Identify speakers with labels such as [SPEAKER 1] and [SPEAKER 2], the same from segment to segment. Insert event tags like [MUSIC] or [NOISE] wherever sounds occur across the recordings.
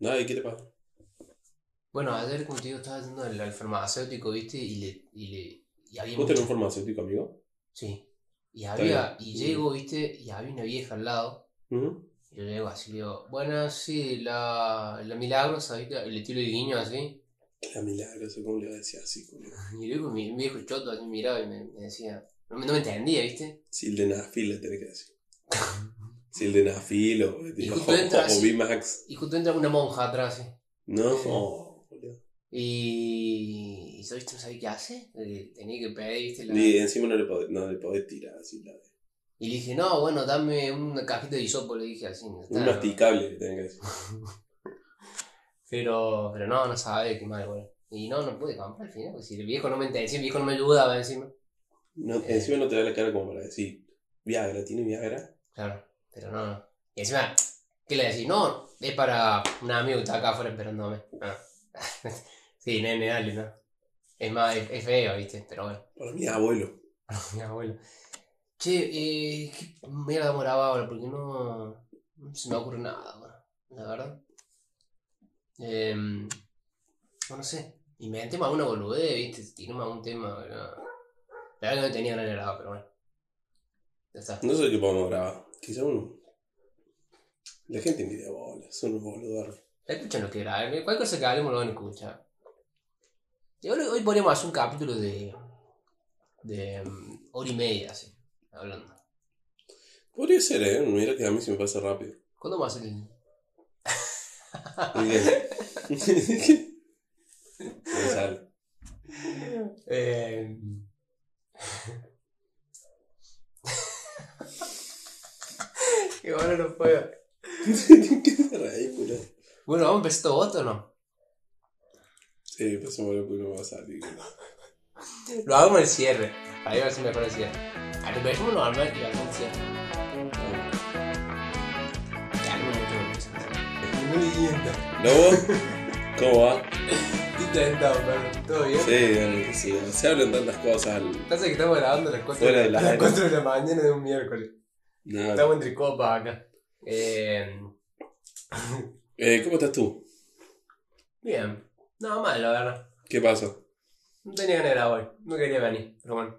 [SPEAKER 1] Nada, ¿y qué te pasa?
[SPEAKER 2] Bueno, ayer, como te digo, estaba yendo al, al farmacéutico, ¿viste? Y le. Y le y había
[SPEAKER 1] ¿Vos tenés un farmacéutico, amigo?
[SPEAKER 2] Sí. Y había. Y llego, ¿viste? Y había una vieja al lado. Y yo llego así, le digo, bueno, sí, la, la milagro, ¿sabes? Y le tiro el guiño así.
[SPEAKER 1] La milagrosa, ¿cómo le va a decir así, culo? [LAUGHS]
[SPEAKER 2] Y luego mi viejo choto así miraba y me, me decía. No, me- no me entendía, ¿viste?
[SPEAKER 1] Sildenafil le tenés que decir. [LAUGHS] Sildenafil o,
[SPEAKER 2] Y
[SPEAKER 1] o,
[SPEAKER 2] entra
[SPEAKER 1] o. VMAX.
[SPEAKER 2] Y justo entra una monja atrás, ¿sí?
[SPEAKER 1] No, oh.
[SPEAKER 2] Y. Y. No sabía qué hace. Eh, Tenía que pedir, ¿viste? La...
[SPEAKER 1] Y encima no le podés, no le podés tirar así la
[SPEAKER 2] Y le dije, no, bueno, dame una cajita de hisopo, le dije así. no
[SPEAKER 1] Un
[SPEAKER 2] está,
[SPEAKER 1] masticable tenés que decir. [LAUGHS]
[SPEAKER 2] Pero, pero no, no sabe qué mal, bueno. Y no, no pude comprar al final, porque si el viejo no me entendía, si el viejo no me ayudaba encima.
[SPEAKER 1] No, encima no te da la cara como para decir, Viagra, ¿tiene Viagra?
[SPEAKER 2] Claro, pero no, no. Y encima, ¿qué le decís? No, es para un amigo que está acá afuera esperándome. Ah. [LAUGHS] sí, nene, dale, ¿no? Es más, es, es feo, ¿viste? Pero bueno,
[SPEAKER 1] Para mi abuelo. [LAUGHS]
[SPEAKER 2] mi abuelo. Che, eh, ¿qué mierda demoraba ahora? Porque no, no se me ocurre nada ahora, la verdad. Eh, no, no sé. Inventé más una boludez, ¿viste? Tiré más un tema. que No. La verdad que no tenía de grabar, pero bueno. Ya está.
[SPEAKER 1] No sé qué podemos grabar. Quizá uno. La gente de bolas, son unos boludos.
[SPEAKER 2] Escuchan lo que grabé. Cualquier cosa que hablemos lo van a escuchar. Y hoy, hoy podríamos hacer un capítulo de. de. mm, hora y media, así. Hablando.
[SPEAKER 1] Podría ser, ¿eh? Mira que a mí se me pasa rápido.
[SPEAKER 2] ¿Cuándo ser el.? [LAUGHS] [LAUGHS]
[SPEAKER 1] Sale.
[SPEAKER 2] Eh... Qué bueno no puedo.
[SPEAKER 1] ¿Qué te reís, culo?
[SPEAKER 2] Bueno, ¿vamos a empezar todo voto o no?
[SPEAKER 1] Sí, pasemos lo que no va a salir.
[SPEAKER 2] Lo hagamos en el cierre. Ahí va a ser mejor el cierre. A lo mejor normal y hacemos el cierre. Ya no.
[SPEAKER 1] ¿Cómo va?
[SPEAKER 2] Intentado, pero todo bien.
[SPEAKER 1] Sí, dale que sí. Se hablan tantas cosas.
[SPEAKER 2] Pasa que estamos grabando a las 4
[SPEAKER 1] Fuera
[SPEAKER 2] de, la, [LAUGHS] las
[SPEAKER 1] aire.
[SPEAKER 2] 4 de la mañana de un miércoles.
[SPEAKER 1] Nada.
[SPEAKER 2] Estamos entre copas acá. Eh,
[SPEAKER 1] Eh, ¿Cómo estás tú?
[SPEAKER 2] bien. No, mal, la verdad.
[SPEAKER 1] ¿Qué pasa?
[SPEAKER 2] No tenía ganas de grabar hoy. No quería venir, pero bueno.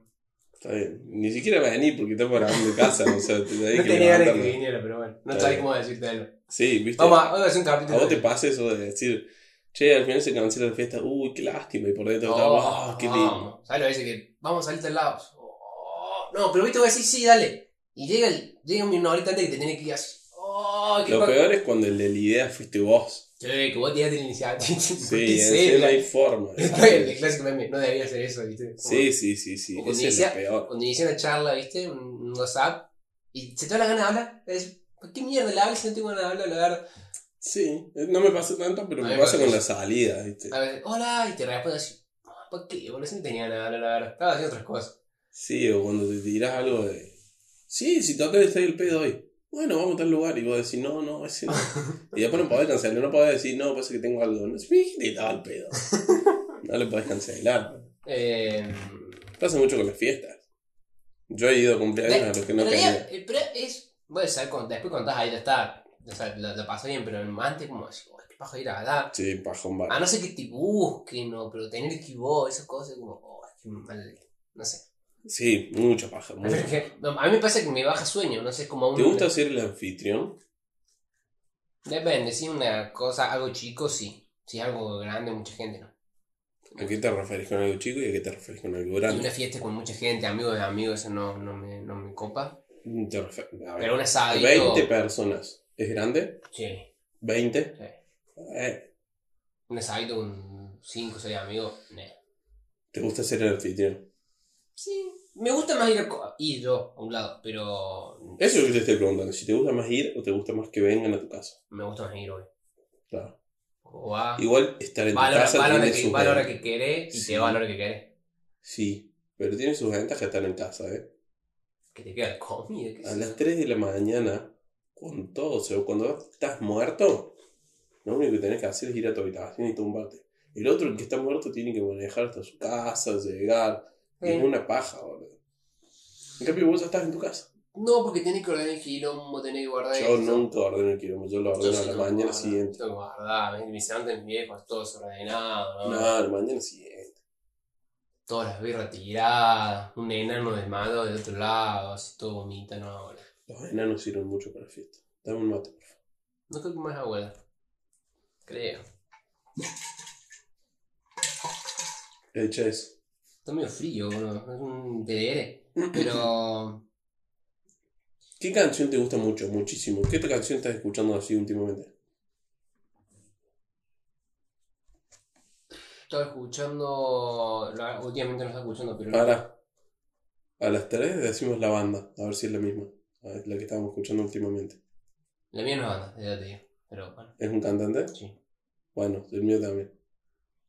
[SPEAKER 1] Está bien. Ni siquiera venir porque estamos grabando en casa. O sea, te
[SPEAKER 2] No
[SPEAKER 1] que
[SPEAKER 2] tenía ganas de que viniera, pero bueno. No sabía cómo decírtelo.
[SPEAKER 1] Sí, viste.
[SPEAKER 2] Vamos, a, vamos a hacer un
[SPEAKER 1] ¿A
[SPEAKER 2] capítulo.
[SPEAKER 1] vos te pasa eso de decir, che, al final se cancela la fiesta? Uy, qué lástima. Y por dentro
[SPEAKER 2] No,
[SPEAKER 1] está, wow, qué lindo.
[SPEAKER 2] ¿Sabes lo que dice? Que vamos a salir del lado. Oh, no, pero viste, voy a decir, sí, dale. Y llega, el, llega una horita antes que te tiene que ir así. Oh, qué
[SPEAKER 1] Lo peor es cuando el de la idea fuiste vos.
[SPEAKER 2] Sí, que vos tiraste la iniciativa. [LAUGHS]
[SPEAKER 1] Sí, encima no hay forma. [LAUGHS]
[SPEAKER 2] El clásico meme, no debería hacer eso, ¿viste?
[SPEAKER 1] Sí, sí, sí, sí.
[SPEAKER 2] O cuando
[SPEAKER 1] Ese es
[SPEAKER 2] inicia-
[SPEAKER 1] lo peor.
[SPEAKER 2] Cuando inicia una charla, ¿viste? Un un WhatsApp. Y se te da la gana de hablar. Es, ¿Por qué mierda le hablas si no tengo ganas de hablar? La verdad.
[SPEAKER 1] Sí, no me pasa tanto, pero
[SPEAKER 2] A
[SPEAKER 1] me pasa con la salida, ¿viste?
[SPEAKER 2] A ver, hola, y te responde así. "Ah, ¿Por qué? Bueno, no tenía ganas de hablar, la verdad. Estaba haciendo otras cosas.
[SPEAKER 1] Sí, o cuando te tiras algo de. Sí, si total estoy el pedo hoy. Bueno, vamos a tal lugar. Y vos decís, no, no, ese no. [LAUGHS] Y después no podés cancelar, no podés decir, no, pasa que tengo algo. No, que estaba el pedo. [LAUGHS] No le podés cancelar.
[SPEAKER 2] Eh,
[SPEAKER 1] Pasa mucho con las fiestas. Yo he ido a cumpleaños a los que no quería.
[SPEAKER 2] eh, pero es. Voy a saber cuando, después cuando estás ahí ya está. O sea, la, la pasó bien, pero antes como así, "Uy, qué paja ir a dar.
[SPEAKER 1] Sí, paja un bar.
[SPEAKER 2] A no ser que te busquen, no, pero tener que ir vos, esas cosas, como, oh, qué mal. No sé.
[SPEAKER 1] Sí, mucha paja. mucha
[SPEAKER 2] no, a mí me pasa que me baja sueño, no sé, como un.
[SPEAKER 1] ¿Te gusta ser el anfitrión?
[SPEAKER 2] Depende, si una cosa, algo chico, sí. Si algo grande, mucha gente, no.
[SPEAKER 1] ¿A qué te referís con algo chico y a qué te referís con algo
[SPEAKER 2] Y
[SPEAKER 1] grande?
[SPEAKER 2] una fiesta con mucha gente, amigos de amigos, eso no, no, me, no me copa.
[SPEAKER 1] Te ver,
[SPEAKER 2] Pero un asadito.
[SPEAKER 1] 20 personas. ¿Es grande?
[SPEAKER 2] Sí,
[SPEAKER 1] ¿20?
[SPEAKER 2] sí.
[SPEAKER 1] Eh,
[SPEAKER 2] Un asadito con 5 o 6 amigos, no.
[SPEAKER 1] ¿Te gusta ser el anfitrión?
[SPEAKER 2] Sí, me gusta más ir, a co- ir yo a un lado, pero
[SPEAKER 1] Eso es lo que te estoy preguntando. Si te gusta más ir o te gusta más que vengan a tu casa.
[SPEAKER 2] me gusta más ir hoy.
[SPEAKER 1] Claro.
[SPEAKER 2] O va,
[SPEAKER 1] Igual estar en tu
[SPEAKER 2] a la
[SPEAKER 1] casa
[SPEAKER 2] va a la hora
[SPEAKER 1] tiene
[SPEAKER 2] que,
[SPEAKER 1] sus
[SPEAKER 2] va a la hora
[SPEAKER 1] ventajas.
[SPEAKER 2] que querés y
[SPEAKER 1] Sí.
[SPEAKER 2] te va a la hora que querés.
[SPEAKER 1] Sí, pero tiene sus ventajas estar en casa, ¿eh?
[SPEAKER 2] Que te queda comida, qué
[SPEAKER 1] A las
[SPEAKER 2] yo.
[SPEAKER 1] 3 de la mañana, con todo, o sea, cuando estás muerto, lo único que tenés que hacer es ir a tu habitación y tumbarte. El otro, el que está muerto, tiene que manejar hasta su casa, llegar.
[SPEAKER 2] Sí.
[SPEAKER 1] Es una paja, boludo. En cambio, vos estás en tu casa.
[SPEAKER 2] No, porque tenés que ordenar el quilombo, tenés que guardar
[SPEAKER 1] Yo
[SPEAKER 2] esto.
[SPEAKER 1] nunca ordeno el quilombo, yo lo ordeno
[SPEAKER 2] Yo
[SPEAKER 1] a la mañana siguiente.
[SPEAKER 2] Tengo que guardar, mis antes mis viejos, todo desordenado,
[SPEAKER 1] No, la mañana siguiente.
[SPEAKER 2] Todas las birras tiradas, un enano desmadado del otro lado, así todo vomita, no, abuela.
[SPEAKER 1] Los enanos sirven mucho para la fiesta. Dame un mate, por favor.
[SPEAKER 2] No creo que más abuela. Creo.
[SPEAKER 1] Echa eso.
[SPEAKER 2] Está medio frío, boludo. Es un TDR. Pero.
[SPEAKER 1] ¿Qué canción te gusta mucho, muchísimo? ¿Qué canción estás escuchando así últimamente?
[SPEAKER 2] Estaba escuchando. últimamente no estaba escuchando, pero.
[SPEAKER 1] Ahora, a las 3 decimos la banda, a ver si es la misma. La que estábamos escuchando últimamente.
[SPEAKER 2] La mía no es banda, ya te digo. Pero bueno,
[SPEAKER 1] ¿Es un cantante?
[SPEAKER 2] sí.
[SPEAKER 1] Bueno, el mío también.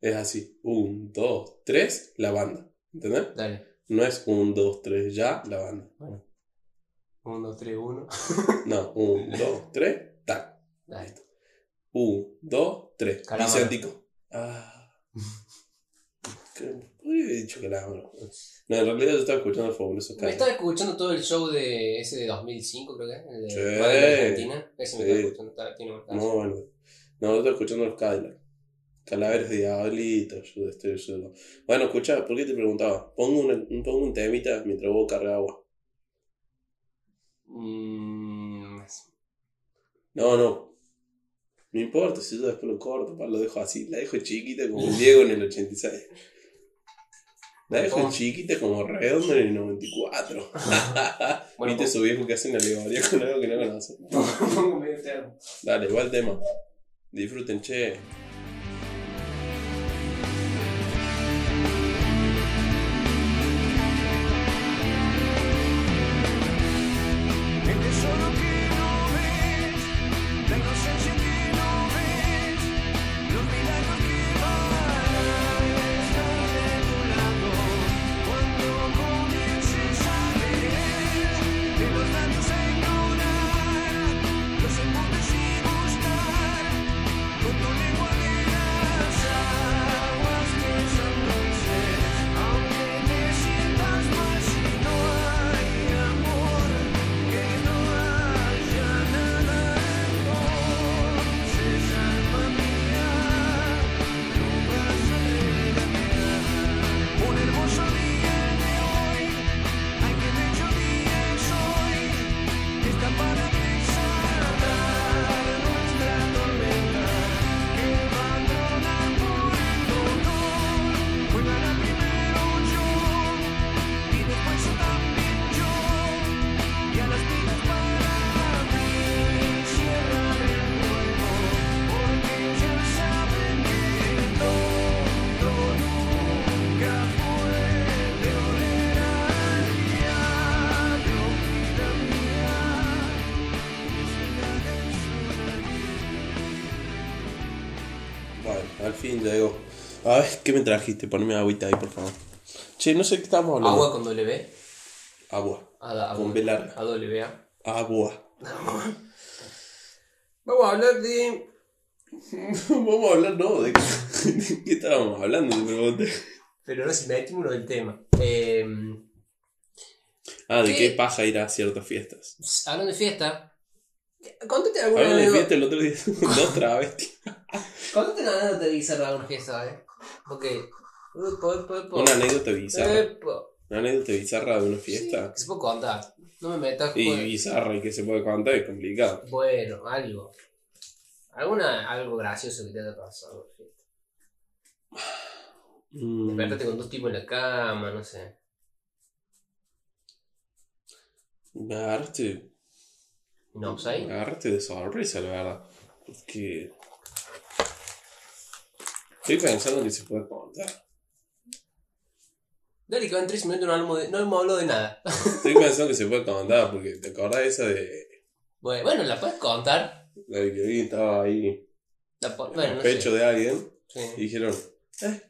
[SPEAKER 1] Es así. Un, dos, tres, la banda. ¿Entendés?
[SPEAKER 2] Dale.
[SPEAKER 1] No es un, dos, tres, ya, la banda.
[SPEAKER 2] Bueno. 1, 2, 3, 1.
[SPEAKER 1] No, un, dos, tres, tac.
[SPEAKER 2] Dale.
[SPEAKER 1] Un, dos, tres.
[SPEAKER 2] Calamaro.
[SPEAKER 1] Vicentico. Ah. ¿Qué? Podría haber dicho calamaro. No, en realidad yo estaba escuchando el fabuloso
[SPEAKER 2] Me estaba escuchando todo el show de ese de 2005, creo que es. El de
[SPEAKER 1] Sí.
[SPEAKER 2] De Argentina. Ese me
[SPEAKER 1] Sí.
[SPEAKER 2] estaba escuchando. está- Tiene
[SPEAKER 1] Muy bueno. No, yo estaba escuchando los Cadillac. Calaveras de Diablito, yo estoy yo. Bueno, escucha, ¿por qué te preguntaba? Pongo un, pongo un temita mientras vos cargas agua.
[SPEAKER 2] Mm,
[SPEAKER 1] No, no. No importa si yo después lo corto, pa, lo dejo así. La dejo chiquita como Diego en el 86. La dejo chiquita como redondo en el 94. [LAUGHS] [LAUGHS]
[SPEAKER 2] Bueno,
[SPEAKER 1] ¿Viste su viejo que hace una alegoría con algo que no conoce? [LAUGHS]
[SPEAKER 2] pongo medio termo.
[SPEAKER 1] Dale, el tema. Disfruten, che. Bueno, al fin llegó. A ver, ¿qué me trajiste? Poneme agüita ahí, por favor. Che, no sé qué estábamos hablando.
[SPEAKER 2] Agua con W.
[SPEAKER 1] Agua.
[SPEAKER 2] A, a,
[SPEAKER 1] Con B larga.
[SPEAKER 2] A W. A.
[SPEAKER 1] Agua. [LAUGHS]
[SPEAKER 2] Vamos a hablar de. [LAUGHS]
[SPEAKER 1] Vamos a hablar, no, de qué, qué estábamos hablando, te pregunté.
[SPEAKER 2] Pero no se metimos del tema. Eh,
[SPEAKER 1] Ah, de
[SPEAKER 2] ¿Qué?
[SPEAKER 1] qué paja ir a ciertas fiestas.
[SPEAKER 2] hablando de fiesta. Contate alguna
[SPEAKER 1] Hablando de fiesta el otro día, [LAUGHS] dos travestis.
[SPEAKER 2] Contate una anécdota bizarra de alguna fiesta, ¿eh? Upa.
[SPEAKER 1] Una anécdota bizarra. Una anécdota bizarra de una
[SPEAKER 2] Sí,
[SPEAKER 1] fiesta.
[SPEAKER 2] que se puede contar. No me metas
[SPEAKER 1] Y
[SPEAKER 2] con-
[SPEAKER 1] bizarra y que se puede contar es complicado.
[SPEAKER 2] Bueno, algo. Alguna, algo gracioso que te haya pasado. en fiesta.
[SPEAKER 1] Mm,
[SPEAKER 2] Despertate con dos tipos en la cama, no sé.
[SPEAKER 1] me agarraste,
[SPEAKER 2] No, pues ahí.
[SPEAKER 1] me agarraste de sorpresa, la verdad. Porque. Estoy pensando que se puede contar.
[SPEAKER 2] Dale, que van tres minutos no de, no hemos hablado de nada.
[SPEAKER 1] Estoy pensando que se puede contar porque te acordás esa de.
[SPEAKER 2] Bueno, bueno, la puedes contar.
[SPEAKER 1] La de que estaba ahí
[SPEAKER 2] La po-
[SPEAKER 1] en
[SPEAKER 2] bueno,
[SPEAKER 1] el
[SPEAKER 2] no
[SPEAKER 1] pecho
[SPEAKER 2] sé.
[SPEAKER 1] de alguien
[SPEAKER 2] Sí.
[SPEAKER 1] y dijeron. ¿Eh?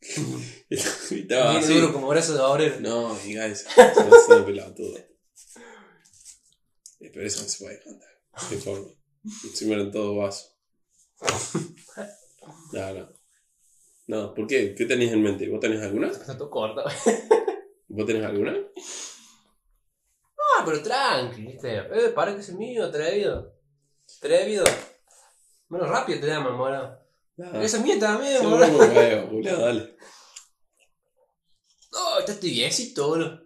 [SPEAKER 1] [LAUGHS] y estaba así.
[SPEAKER 2] duro como brazo de obrero.
[SPEAKER 1] No, diga eso. Se va haciendo pelotudo. Eh, Pero eso no se puede contar. Qué forma. Encima eran todo vaso. No, [LAUGHS] no. No, ¿por qué? ¿Qué tenés en mente? ¿Vos tenés alguna?
[SPEAKER 2] Está todo corto.
[SPEAKER 1] ¿Vos tenés alguna?
[SPEAKER 2] Ah, pero tranqui, ¿viste? Eh, para que es mío, atrevido. Atrevido. Menos rápido te llaman, mora.
[SPEAKER 1] Ah,
[SPEAKER 2] Esa es mía también,
[SPEAKER 1] sí,
[SPEAKER 2] mora.
[SPEAKER 1] no me veo, boludo, dale.
[SPEAKER 2] No, estás tibiecito, boludo.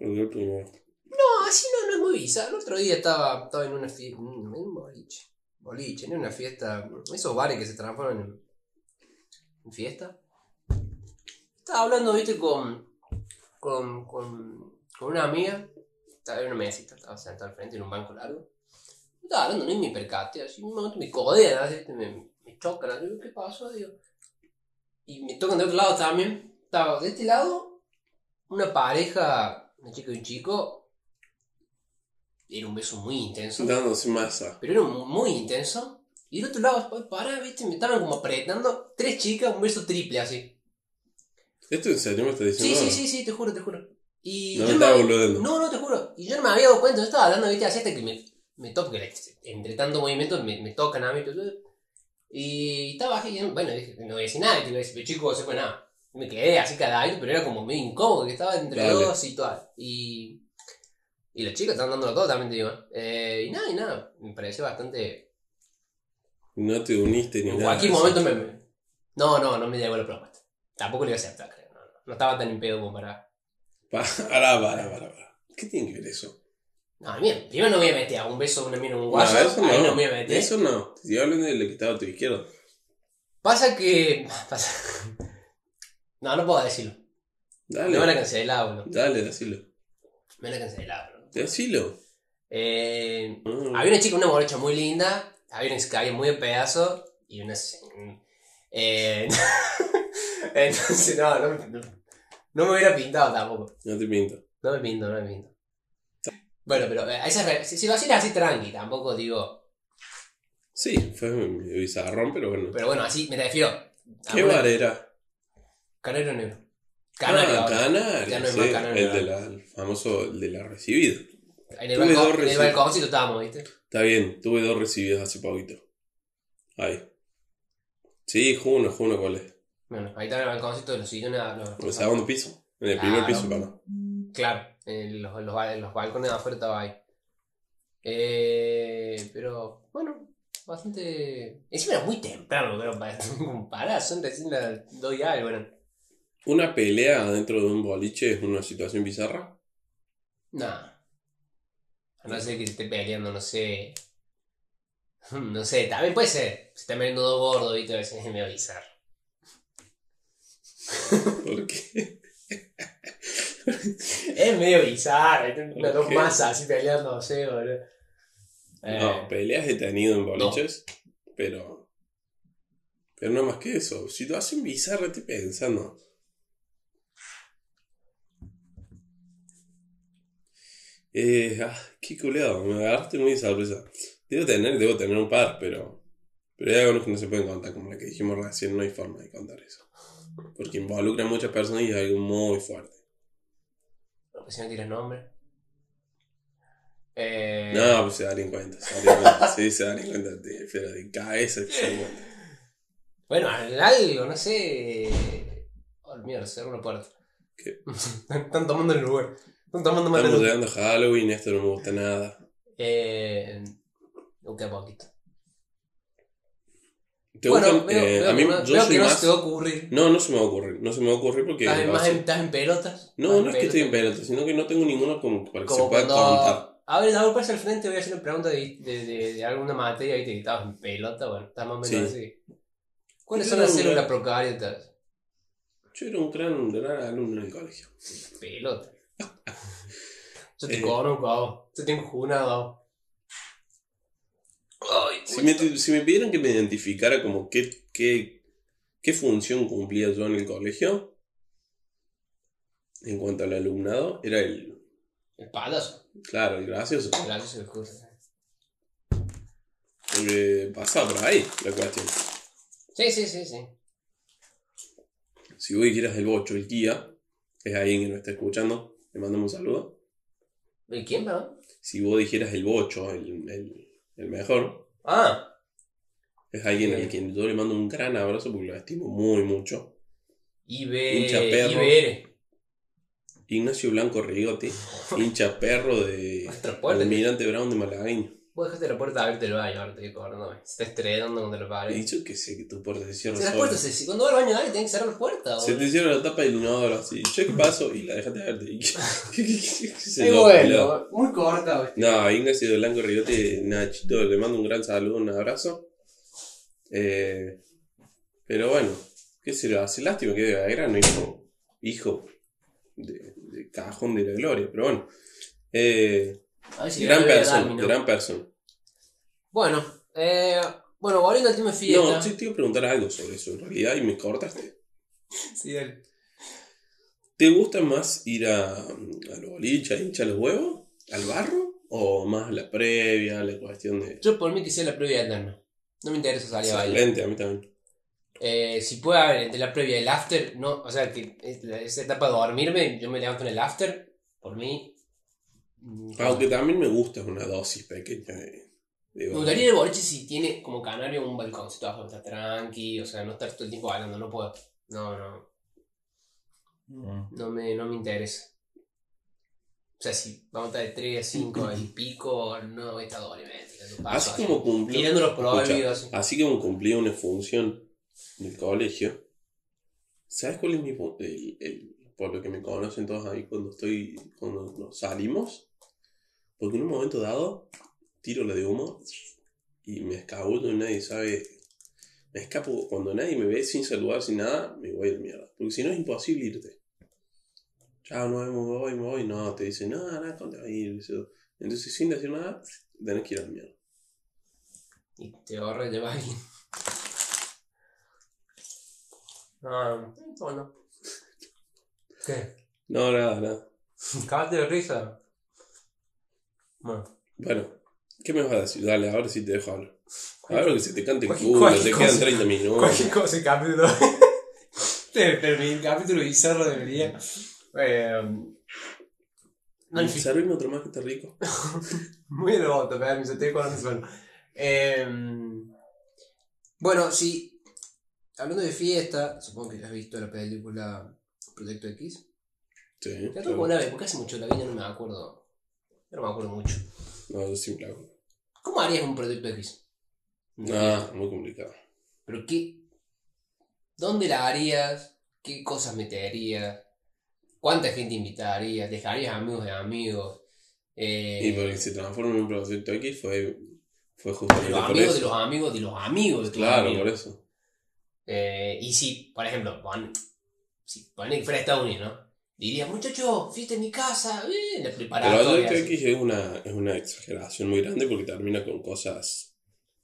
[SPEAKER 1] El primero.
[SPEAKER 2] No, así no, no es muy bizarro. El otro día estaba, estaba en una fiesta, en un boliche. Boliche, en una fiesta. Esos bares que se transforman en, en fiesta. Estaba hablando, viste, con, con, con, con una amiga. Estaba en una mesita, estaba sentado al frente en un banco largo. Estaba hablando, ni me percaté, así un momento me codean, ¿viste? me, me chocan, así, ¿qué pasó? Digo. Y me tocan de otro lado también. Estaba de este lado, una pareja, una chica y un chico. Era un beso muy intenso.
[SPEAKER 1] Dándose masa.
[SPEAKER 2] Pero era mu- muy intenso. Y del otro lado, pa- para, viste, me estaban como apretando. Tres chicas, un beso triple así.
[SPEAKER 1] ¿Esto en serio me estás
[SPEAKER 2] Sí,
[SPEAKER 1] diciendo?
[SPEAKER 2] sí, sí, sí, te juro, te juro. Y
[SPEAKER 1] No
[SPEAKER 2] yo
[SPEAKER 1] me
[SPEAKER 2] no me-. No, no, te juro. Y yo no me había dado cuenta. Yo estaba hablando, viste, así hasta que me, me toca, porque entre tanto movimiento me, me tocan a mí. Y estaba así, bueno, dije, no voy a decir nada, que a decir, pero chico, se fue nada. Me quedé así cagadito, pero era como medio incómodo, que estaba entre
[SPEAKER 1] Dale.
[SPEAKER 2] dos y tal. Y, y las chicas estaban dándolo todo, también te digo. ¿eh? Y nada, y nada, me pareció bastante...
[SPEAKER 1] No te uniste ni
[SPEAKER 2] En
[SPEAKER 1] nada.
[SPEAKER 2] cualquier momento me, me- No, no, no me llegó la propuesta. Tampoco lo iba a aceptar, creo. No, no, no estaba tan en pedo como para...
[SPEAKER 1] Para, para, para, para. ¿Qué tiene que ver eso?
[SPEAKER 2] No, mira, primero no me voy a meter a un beso una mina en un
[SPEAKER 1] No,
[SPEAKER 2] guaso.
[SPEAKER 1] eso no.
[SPEAKER 2] ahí no me voy a meter.
[SPEAKER 1] Eso no. Te estoy hablando de lo que estaba a tu izquierda.
[SPEAKER 2] Pasa que. Pasa. [LAUGHS] No, no puedo decirlo.
[SPEAKER 1] Dale.
[SPEAKER 2] Me van a cancelar, boludo.
[SPEAKER 1] Dale, decilo.
[SPEAKER 2] Me van a cancelar.
[SPEAKER 1] Decilo.
[SPEAKER 2] Eh,
[SPEAKER 1] Mm.
[SPEAKER 2] había una chica, una morocha muy linda. Había una que caía muy de pedazo. Y una. Eh, [LAUGHS] entonces, no, no, me- no, no me hubiera pintado tampoco.
[SPEAKER 1] No te pinto.
[SPEAKER 2] No me pinto, no me pinto. Bueno, pero eh, esa, si, si lo hacías así tranqui, tampoco digo.
[SPEAKER 1] Sí, fue bizarrón, pero bueno.
[SPEAKER 2] Pero bueno, así me refiero.
[SPEAKER 1] ¿Qué bar era?
[SPEAKER 2] Canario negro. Canario.
[SPEAKER 1] Ah,
[SPEAKER 2] ahora.
[SPEAKER 1] Canario,
[SPEAKER 2] Ya no es
[SPEAKER 1] sí,
[SPEAKER 2] más Canario,
[SPEAKER 1] el, de la, el famoso, el de la recibida.
[SPEAKER 2] En el,
[SPEAKER 1] Tuve
[SPEAKER 2] balcón, en el balconcito estábamos, ¿viste?
[SPEAKER 1] Está bien, tuve dos recibidas hace poquito. Ahí. Sí, Juno, Juno, ¿cuál es?
[SPEAKER 2] Bueno, ahí está en el balconcito de los sillones.
[SPEAKER 1] ¿En el segundo piso? En el primer piso, para.
[SPEAKER 2] Claro, en los, balcones de afuera estaba ahí. Eh, pero, bueno, bastante. Encima era muy temprano, pero para [LAUGHS] comparar, son recién las 2 y algo, eran.
[SPEAKER 1] ¿Una pelea dentro de un boliche es una situación bizarra?
[SPEAKER 2] Nah. A no ser que se esté peleando, no sé. [LAUGHS] No sé, también puede ser. Se está peleando dos gordos, ¿viste? A veces es medio bizarro. [LAUGHS]
[SPEAKER 1] ¿Por qué? [LAUGHS]
[SPEAKER 2] Es medio bizarro, unas dos masas así peleando, no sé, boludo. Eh,
[SPEAKER 1] No, peleas he tenido en boliches, pero. Pero no más que eso. Situación bizarra, estoy pensando. Eh, ah, qué culeado, me agarraste muy de sorpresa. Debo tener, debo tener un par, pero. Pero hay algunos que no se pueden contar, como la que dijimos recién, no hay forma de contar eso. Porque involucra a muchas personas y es algo muy fuerte.
[SPEAKER 2] Porque si no tiras nombre. Eh,
[SPEAKER 1] No, pues se darían cuenta, se darían cuenta. Sí, se darían cuenta de, pero de cabeza se dan cuenta.
[SPEAKER 2] Bueno, algo, no sé. Oh, mierda, cerró una puerta.
[SPEAKER 1] ¿Qué? [LAUGHS]
[SPEAKER 2] Están tomando el lugar.
[SPEAKER 1] Estamos
[SPEAKER 2] el
[SPEAKER 1] llegando a Halloween, esto no me gusta nada.
[SPEAKER 2] Eh. Un poquito.
[SPEAKER 1] ¿Te
[SPEAKER 2] Bueno,
[SPEAKER 1] gustan?
[SPEAKER 2] veo,
[SPEAKER 1] Eh,
[SPEAKER 2] veo
[SPEAKER 1] a mí, yo
[SPEAKER 2] veo
[SPEAKER 1] soy
[SPEAKER 2] que no
[SPEAKER 1] más.
[SPEAKER 2] se te va a ocurrir.
[SPEAKER 1] No, no se me va a ocurrir. No se me va a ocurrir porque.
[SPEAKER 2] ¿Estás, en- más
[SPEAKER 1] hace-
[SPEAKER 2] en, estás en pelotas?
[SPEAKER 1] No, no es que estoy en pelota, sino que no tengo ninguno como para que
[SPEAKER 2] Como
[SPEAKER 1] se pueda contar.
[SPEAKER 2] A ver, a ver, pasa al frente, voy a hacer una pregunta de, de, de, de alguna materia y te estabas en pelota, bueno, estás más o menos así. ¿Cuáles son las células procariotas?
[SPEAKER 1] Yo era un gran, gran alumno en el colegio.
[SPEAKER 2] Pelota. Yo te
[SPEAKER 1] Eh.
[SPEAKER 2] conozco a vos. Yo tengo junado a vos. Ay,
[SPEAKER 1] Si me, si me pidieran que me identificara como qué, qué, qué función cumplía yo en el colegio, en cuanto al alumnado, era el,
[SPEAKER 2] El palazo.
[SPEAKER 1] claro, el gracioso.
[SPEAKER 2] Gracias el curso.
[SPEAKER 1] Porque pasaba por ahí la cuestión.
[SPEAKER 2] Sí, sí, sí, sí.
[SPEAKER 1] Si vos dijeras el bocho, el guía, es alguien que nos está escuchando, le mandamos un saludo.
[SPEAKER 2] ¿Y quién, perdón?
[SPEAKER 1] Si vos dijeras el bocho, el, el, el mejor,
[SPEAKER 2] Ah,
[SPEAKER 1] es alguien
[SPEAKER 2] Bien.
[SPEAKER 1] al quien yo le mando un gran abrazo porque lo estimo muy mucho.
[SPEAKER 2] IB,
[SPEAKER 1] Hincha perro.
[SPEAKER 2] IBR.
[SPEAKER 1] Ignacio Blanco Rigotti, [LAUGHS] hincha perro de. Almirante Brown de Malagueño.
[SPEAKER 2] Vos dejaste la puerta abierta del baño, ahora digo, no, se está estrenando cuando lo
[SPEAKER 1] He
[SPEAKER 2] pares.
[SPEAKER 1] dicho que sé que tu puerta se cierra
[SPEAKER 2] Si las
[SPEAKER 1] sola.
[SPEAKER 2] puertas, se- si cuando va al baño nadie tiene que cerrar la puerta,
[SPEAKER 1] Se te cierra la tapa del inodoro así. Yo qué paso y la dejaste abierta. Y- [LAUGHS] ¿Qué, qué, qué, qué sé
[SPEAKER 2] Ay,
[SPEAKER 1] yo, pelado?
[SPEAKER 2] bueno, muy corta, ¿viste?
[SPEAKER 1] No, Ignacio Blanco Rigotti, Nachito, le mando un gran saludo, un abrazo. Eh, pero bueno, qué se lo hace lástima que de grano, hijo, hijo de, de cajón de la gloria, pero bueno. Eh,
[SPEAKER 2] A ver si
[SPEAKER 1] gran
[SPEAKER 2] dar,
[SPEAKER 1] persona, gran persona.
[SPEAKER 2] Bueno, eh, bueno, volviendo al tema fiesta.
[SPEAKER 1] No, sí te iba a preguntar algo sobre eso en realidad y me cortaste. [LAUGHS]
[SPEAKER 2] Sí, dale.
[SPEAKER 1] ¿Te gusta más ir a, a los boliches, a hinchar los huevos, al barro? ¿O más la previa, la cuestión de...
[SPEAKER 2] Yo por mí que sea la previa eterna. No me interesa salir a bailar.
[SPEAKER 1] Excelente, a mí también.
[SPEAKER 2] Eh, si puede haber entre la previa y el after, no, o sea, que esa etapa de dormirme, yo me levanto en el after, por mí. Mm,
[SPEAKER 1] Aunque también me gusta una dosis pequeña de... de
[SPEAKER 2] Me gustaría ir al boliche si tiene como canario un balcóncito abajo, estar tranqui, o sea, no estar todo el tiempo bailando, no puedo. No, no, no me, no me interesa. O sea, si vamos a estar de 3 a 5 y [LAUGHS] pico, no voy a estar doblemente. tirando pasos,
[SPEAKER 1] Así como cumplí,
[SPEAKER 2] los
[SPEAKER 1] escucha, así como cumplí una función del colegio, ¿sabes cuál es mi el, el- por lo que me conocen todos ahí cuando estoy cuando nos salimos? Porque en un momento dado tiro la de humo y me escabullo y nadie sabe. Me escapo cuando nadie me ve sin saludar, sin nada, me voy a la mierda. Porque si no es imposible irte. Chao, no me voy, me voy. No, te dicen, no, nada, ¿cuándo te vas a ir? Entonces, sin decir nada, tenés que ir a la mierda.
[SPEAKER 2] Y te ahorra llevar alguien. Ah, bueno. ¿Qué?
[SPEAKER 1] No, nada, nada. [LAUGHS]
[SPEAKER 2] ¿Cagaste de risa? Bueno.
[SPEAKER 1] Bueno, ¿qué me vas a decir? Dale, ahora sí te dejo hablar. Ahora que se te cante el culo, te
[SPEAKER 2] cosa.
[SPEAKER 1] quedan 30 minutos.
[SPEAKER 2] Cualquier cosa, el capítulo. [LAUGHS] Pero pero el capítulo bizarro debería. Eh, no.
[SPEAKER 1] Servime otro más que está rico. [LAUGHS]
[SPEAKER 2] Muy devoto, permiso, estoy con el suelo. Eh, bueno, sí. Hablando de fiesta, supongo que has visto la película Proyecto X.
[SPEAKER 1] Sí.
[SPEAKER 2] La
[SPEAKER 1] claro.
[SPEAKER 2] una vez, porque hace mucho la vi, no me acuerdo. Ya no me acuerdo mucho.
[SPEAKER 1] No, yo sí me la hago.
[SPEAKER 2] ¿Cómo harías un Proyecto X?
[SPEAKER 1] No, muy complicado.
[SPEAKER 2] ¿Pero qué? ¿Dónde la harías? ¿Qué cosas meterías? ¿Cuánta gente invitarías? ¿Dejarías amigos de amigos? Eh,
[SPEAKER 1] Y porque se transforma en un proyecto X fue, fue
[SPEAKER 2] de
[SPEAKER 1] justamente
[SPEAKER 2] los
[SPEAKER 1] por
[SPEAKER 2] amigos de
[SPEAKER 1] eso.
[SPEAKER 2] los amigos de los amigos de
[SPEAKER 1] Claro,
[SPEAKER 2] amigos.
[SPEAKER 1] por eso.
[SPEAKER 2] Eh, y si, por ejemplo, pon, si pone que fuera Estados Unidos, ¿no? Diría, muchacho, fiesta en mi casa, la
[SPEAKER 1] El
[SPEAKER 2] preparatoria.
[SPEAKER 1] proyecto
[SPEAKER 2] así.
[SPEAKER 1] X es una, es una exageración muy grande porque termina con cosas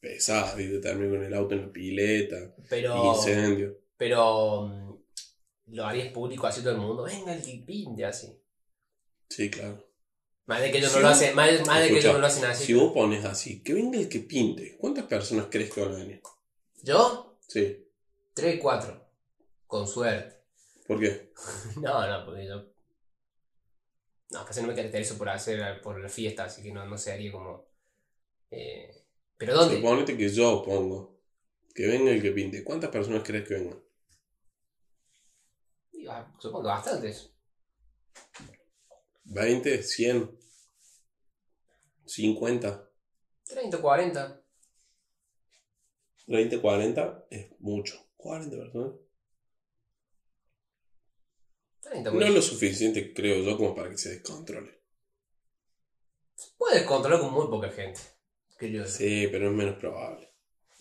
[SPEAKER 1] pesadas. Y termina con el auto en la pileta,
[SPEAKER 2] Pero,
[SPEAKER 1] incendio.
[SPEAKER 2] pero mm, lo harías público así todo el mundo. Venga el que pinte así.
[SPEAKER 1] Sí, claro.
[SPEAKER 2] Más de que ellos
[SPEAKER 1] Si
[SPEAKER 2] no lo hacen, más, más de que ellos no lo hacen así.
[SPEAKER 1] Si vos pones así, que venga el que pinte, ¿cuántas personas crees que van a venir?
[SPEAKER 2] Yo,
[SPEAKER 1] Sí.
[SPEAKER 2] 3, 4. Con suerte.
[SPEAKER 1] ¿Por qué? [LAUGHS]
[SPEAKER 2] No, no, porque yo. No, casi no me caracterizo por hacer por la fiesta, así que no, no se haría como. Eh, ¿Pero dónde?
[SPEAKER 1] Suponete que yo pongo que venga el que pinte. ¿Cuántas personas crees que vengan?
[SPEAKER 2] Supongo que bastantes.
[SPEAKER 1] ¿20? ¿100? ¿50?
[SPEAKER 2] 30, 40.
[SPEAKER 1] 30, 40 es mucho. 40 personas.
[SPEAKER 2] 30
[SPEAKER 1] No lo suficiente, creo yo, como para que se descontrole.
[SPEAKER 2] Puedes controlar con muy poca gente. Yo.
[SPEAKER 1] Sí, pero es menos probable.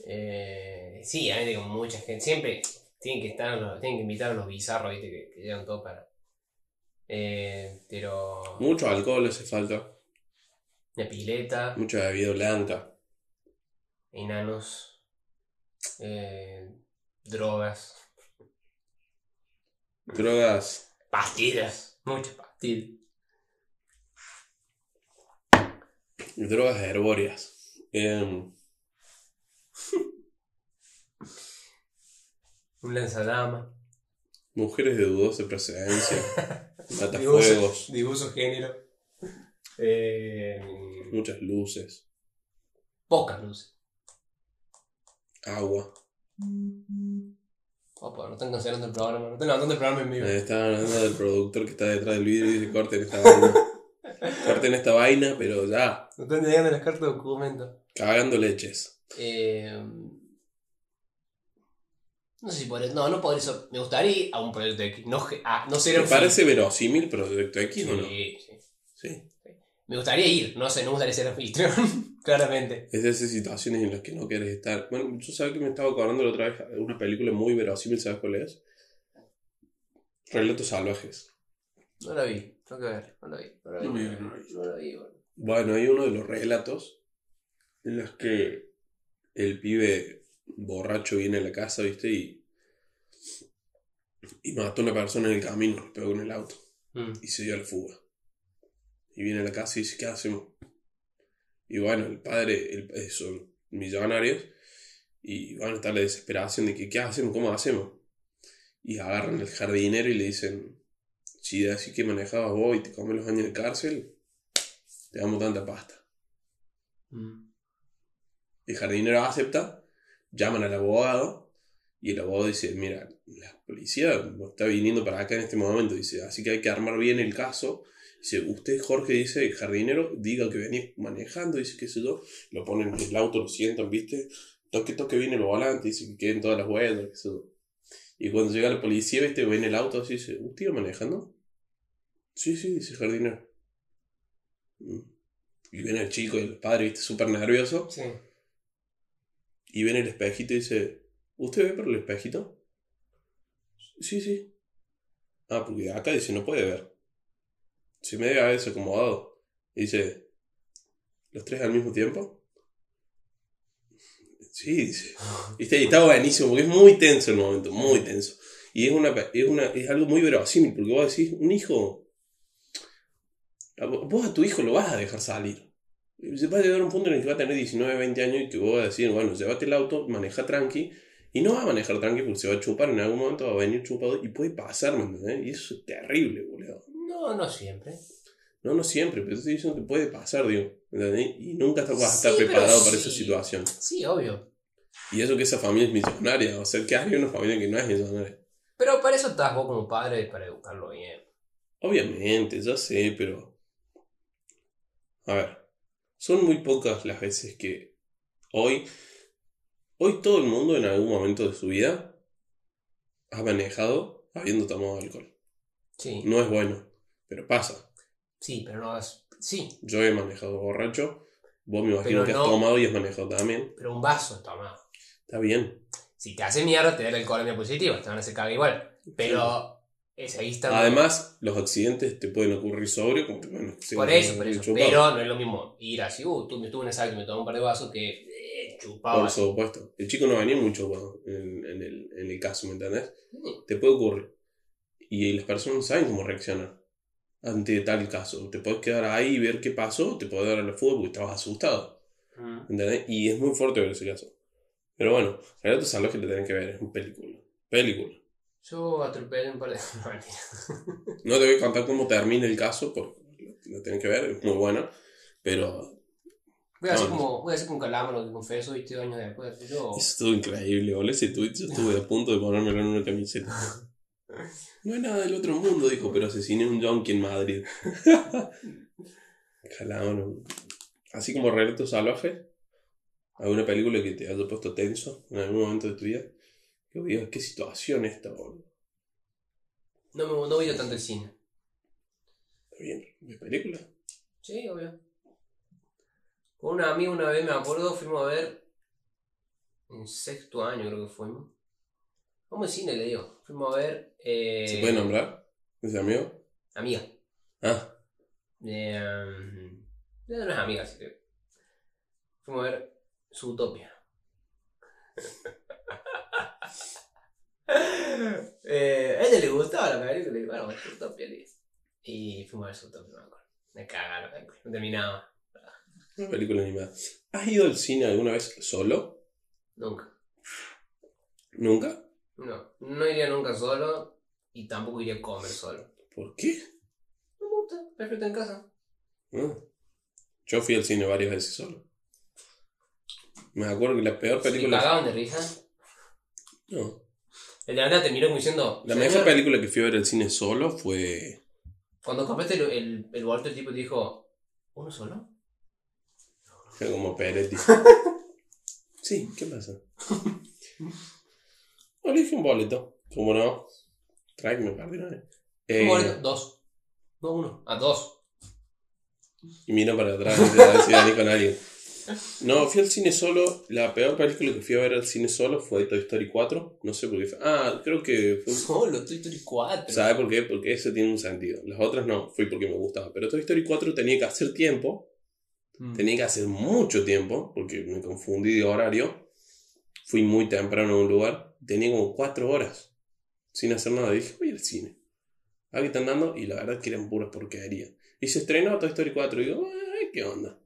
[SPEAKER 2] Eh, sí, hay con mucha gente. Siempre tienen que estar, los- tienen que invitar a los bizarros, viste, que, que llegan todos para. Eh, pero.
[SPEAKER 1] Mucho alcohol hace falta.
[SPEAKER 2] Una pileta,
[SPEAKER 1] Mucha bebida blanca.
[SPEAKER 2] enanos, eh, drogas,
[SPEAKER 1] Drogas.
[SPEAKER 2] Pastillas, muchas pastillas.
[SPEAKER 1] Drogas herbóreas. Em, [LAUGHS]
[SPEAKER 2] Un lanzadama,
[SPEAKER 1] mujeres de dudosa procedencia. [LAUGHS] Matafuegos.
[SPEAKER 2] dibujo género, eh,
[SPEAKER 1] Muchas luces.
[SPEAKER 2] pocas luces.
[SPEAKER 1] Agua.
[SPEAKER 2] Opa, no están cancelando el programa, no están levantando el programa en vivo.
[SPEAKER 1] Eh, Estaba hablando del productor que está detrás del vidrio y dice corten esta vaina. [LAUGHS] corten esta vaina, pero ya,
[SPEAKER 2] No están llegando las cartas de documento.
[SPEAKER 1] cagando leches.
[SPEAKER 2] Eh, no sé si por eso. No, no por eso. Me gustaría ir a un proyecto X. No, a, no ser
[SPEAKER 1] ¿Te
[SPEAKER 2] un
[SPEAKER 1] parece verosímil Proyecto X o no?
[SPEAKER 2] Sí, sí.
[SPEAKER 1] Sí.
[SPEAKER 2] Me gustaría ir, no sé, no me gustaría ser anfitrión, [LAUGHS] claramente.
[SPEAKER 1] Es de esas situaciones en las que no quieres estar. Bueno, yo sabes que me estaba acordando la otra vez de una película muy verosímil, ¿sabes cuál es? Relatos salvajes.
[SPEAKER 2] No la vi, tengo que ver, no la vi. No la vi,
[SPEAKER 1] No me
[SPEAKER 2] no,
[SPEAKER 1] no
[SPEAKER 2] no la vi, bueno.
[SPEAKER 1] Bueno, hay uno de los relatos en los que el pibe borracho viene a la casa, ¿viste? Y, y mató a una persona en el camino, le pegó en el auto
[SPEAKER 2] Mm.
[SPEAKER 1] y se dio a la fuga. Y viene a la casa y dice, ¿qué hacemos? Y bueno, el padre, el, eh, son millonarios y bueno, está la desesperación de que, ¿qué hacemos? ¿Cómo hacemos? Y agarran al jardinero y le dicen, si de así que manejabas vos y te comes los años de cárcel, te damos tanta pasta.
[SPEAKER 2] Mm.
[SPEAKER 1] El jardinero acepta, llaman al abogado y el abogado dice, mira, la policía está viniendo para acá en este momento, dice, así que hay que armar bien el caso. Dice, usted, Jorge, dice, el jardinero, diga que venís manejando, dice, qué sé yo, lo ponen en el auto, lo sientan, ¿viste? Toque, toque bien el volante, dice que queden todas las huellas, qué sé yo. Y cuando llega la policía, ¿viste? Ven el auto así, dice, ¿usted iba manejando? Sí, sí, dice el jardinero. Mm. Y viene el chico y el padre, ¿viste? Súper nervioso.
[SPEAKER 2] Sí.
[SPEAKER 1] Y ven el espejito y dice, ¿usted ve por el espejito? Sí, sí. Ah, porque acá dice, no puede ver. Se me debe haber desacomodado. Y dice, ¿los tres al mismo tiempo? Sí, dice. [LAUGHS] Y está, y está buenísimo, porque es muy tenso el momento, muy tenso. Y es, una, es, una, es algo muy verosímil, porque vos decís, un hijo, a vo- vos a tu hijo lo vas a dejar salir. Se va a llegar a un punto en el que va a tener 19, 20 años y que vos vas a decir, bueno, llévate el auto, maneja tranqui, y no va a manejar tranqui porque se va a chupar, en algún momento va a venir chupado y puede pasar, ¿me entendés? Y eso es terrible, boludo.
[SPEAKER 2] No, no siempre.
[SPEAKER 1] No, no siempre, pero te estoy diciendo que puede pasar, digo, ¿entendés? Y nunca vas a estar
[SPEAKER 2] Sí,
[SPEAKER 1] preparado para
[SPEAKER 2] sí.
[SPEAKER 1] esa situación.
[SPEAKER 2] Sí, obvio.
[SPEAKER 1] Y eso que esa familia es millonaria, o sea, que hay una familia que no es millonaria.
[SPEAKER 2] Pero para eso estás vos como padre, para educarlo bien.
[SPEAKER 1] Obviamente, ya sé, pero... A ver, son muy pocas las veces que hoy... Hoy todo el mundo en algún momento de su vida ha manejado habiendo tomado alcohol.
[SPEAKER 2] Sí.
[SPEAKER 1] No es bueno, pero pasa.
[SPEAKER 2] Sí, pero no es. Sí,
[SPEAKER 1] Yo he manejado borracho, vos me imagino
[SPEAKER 2] Pero
[SPEAKER 1] que has
[SPEAKER 2] no-
[SPEAKER 1] tomado y has manejado también.
[SPEAKER 2] pero un vaso tomado.
[SPEAKER 1] Está bien.
[SPEAKER 2] Si te hace mierda, te da la alcoholemia positiva, te van a hacer cagar igual. Pero es ahí está.
[SPEAKER 1] Además, los accidentes te pueden ocurrir sobrio como te pueden ocurrir
[SPEAKER 2] Por eso, por eso.
[SPEAKER 1] chupado.
[SPEAKER 2] Pero no es lo mismo ir así, uh, tú me estuve en esa y me tomé un par de vasos que eh, chupaba.
[SPEAKER 1] Por supuesto. El chico no venía mucho bueno, en, en el, en el caso, ¿me entendés?
[SPEAKER 2] Sí.
[SPEAKER 1] Te puede ocurrir. Y las personas saben cómo reaccionar ante tal caso. Te puedes quedar ahí y ver qué pasó, te puedes dar a la fuga porque estabas asustado.
[SPEAKER 2] Mm.
[SPEAKER 1] ¿Entendés? Y es muy fuerte ver ese caso. Pero bueno, Relatos Salvajes que te tienen que ver, es un película. Película.
[SPEAKER 2] Yo atropellé un par de. [LAUGHS] No,
[SPEAKER 1] te voy a contar cómo termina el caso porque lo tienen que ver, es muy buena. Pero
[SPEAKER 2] Voy a hacer como, voy a hacer como calamaro que confieso 20 años después. Yo,
[SPEAKER 1] es todo increíble, boludo. Ese tweet yo estuve a punto de ponérmelo en una camiseta. [LAUGHS] No es nada del otro mundo, dijo, pero asesiné un junkie en Madrid. [LAUGHS] Calamaro. Así como Relatos Salvajes, ¿alguna película que te haya puesto tenso en algún momento de tu vida? Que digas, qué situación esta, boludo.
[SPEAKER 2] no me no voy a tanto el cine.
[SPEAKER 1] Está bien, ¿de película?
[SPEAKER 2] Sí, obvio. Con una amiga una vez me acuerdo, fuimos a ver. En sexto año creo que fuimos. Vamos al cine, le digo. Fuimos a ver. Eh,
[SPEAKER 1] ¿Se puede nombrar? ¿Ese amigo?
[SPEAKER 2] Amiga.
[SPEAKER 1] Ah,
[SPEAKER 2] Eh, de unas amigas. Fuimos a ver Zootopia. [LAUGHS] eh, a ella le gustaba la película. Y bueno, le dije. Y fuimos a ver Zootopia, me acuerdo. Me película. No terminaba.
[SPEAKER 1] una película animada. ¿Has ido al cine alguna vez solo?
[SPEAKER 2] Nunca.
[SPEAKER 1] ¿Nunca?
[SPEAKER 2] No. No iría nunca solo. Y tampoco iría a comer solo.
[SPEAKER 1] ¿Por qué?
[SPEAKER 2] No me gusta. Prefiero en casa.
[SPEAKER 1] Ah. Yo fui al cine varias veces solo. Me acuerdo que la peor
[SPEAKER 2] ¿Se
[SPEAKER 1] película.
[SPEAKER 2] cagaban de risa?
[SPEAKER 1] No.
[SPEAKER 2] El de la nada terminó como diciendo.
[SPEAKER 1] La
[SPEAKER 2] "Señor,
[SPEAKER 1] mejor película que fui a ver al cine solo fue.
[SPEAKER 2] Cuando compraste el, el, el boleto, el tipo te dijo: ¿Uno solo?
[SPEAKER 1] Fue como Peretti. [LAUGHS] Sí, ¿qué pasa? [LAUGHS] No le dije un boleto. ¿Cómo no? Tráeme, perdón. Eh,
[SPEAKER 2] Un boleto, dos. No, uno. Ah, dos.
[SPEAKER 1] y miro para atrás y te va a decir ahí con alguien. No, fui al cine solo. La peor película que fui a ver al cine solo fue Toy Story 4. No sé por qué. fue- Ah, creo que fue.
[SPEAKER 2] Solo, Toy Story 4.
[SPEAKER 1] ¿Sabes por qué? Porque ese tiene un sentido. Las otras no, fui porque me gustaba. Pero Toy Story 4 tenía que hacer tiempo.
[SPEAKER 2] Mm.
[SPEAKER 1] Tenía que hacer mucho tiempo, porque me confundí de horario. Fui muy temprano a un lugar. Tenía como 4 horas sin hacer nada. Dije, voy al cine. Aquí están dando, y la verdad que eran puras porquerías. Y se estrenó Toy Story 4. Y digo, ay, ¿qué onda?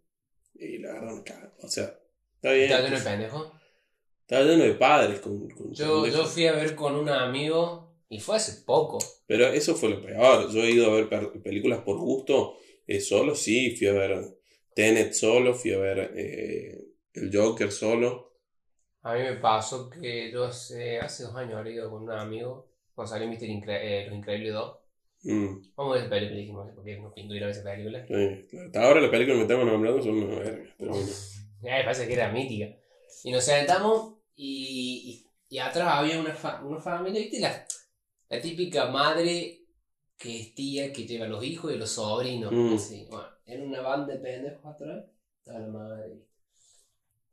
[SPEAKER 1] Y la verdad me cago. O sea, está bien.
[SPEAKER 2] ¿Estás lleno de pendejo?
[SPEAKER 1] Estaba lleno de padres con, con
[SPEAKER 2] Yo, yo fui a ver con un amigo y fue hace poco.
[SPEAKER 1] Pero eso fue lo peor. Yo he ido a ver películas por gusto eh, solo, sí. Fui a ver Tenet solo, fui a ver eh, El Joker solo.
[SPEAKER 2] A mí me pasó que yo hace, hace dos años había ido con un amigo cuando salió Mister Incre- eh, Los Increíbles 2.
[SPEAKER 1] Mm,
[SPEAKER 2] Vamos a ver esa película, dijimos, porque nos pintó ir a ver esa película.
[SPEAKER 1] sí. Hasta ahora las películas que me estamos nombrando son una verga. Pero bueno.
[SPEAKER 2] Me [LAUGHS] parece que era mítica. Y nos sentamos y, y, y atrás había una, fa- una familia, ¿viste? La, la típica madre que es tía, que lleva a los hijos y los sobrinos.
[SPEAKER 1] Mm.
[SPEAKER 2] Así. Bueno, era una banda de pendejos atrás. Estaba la madre.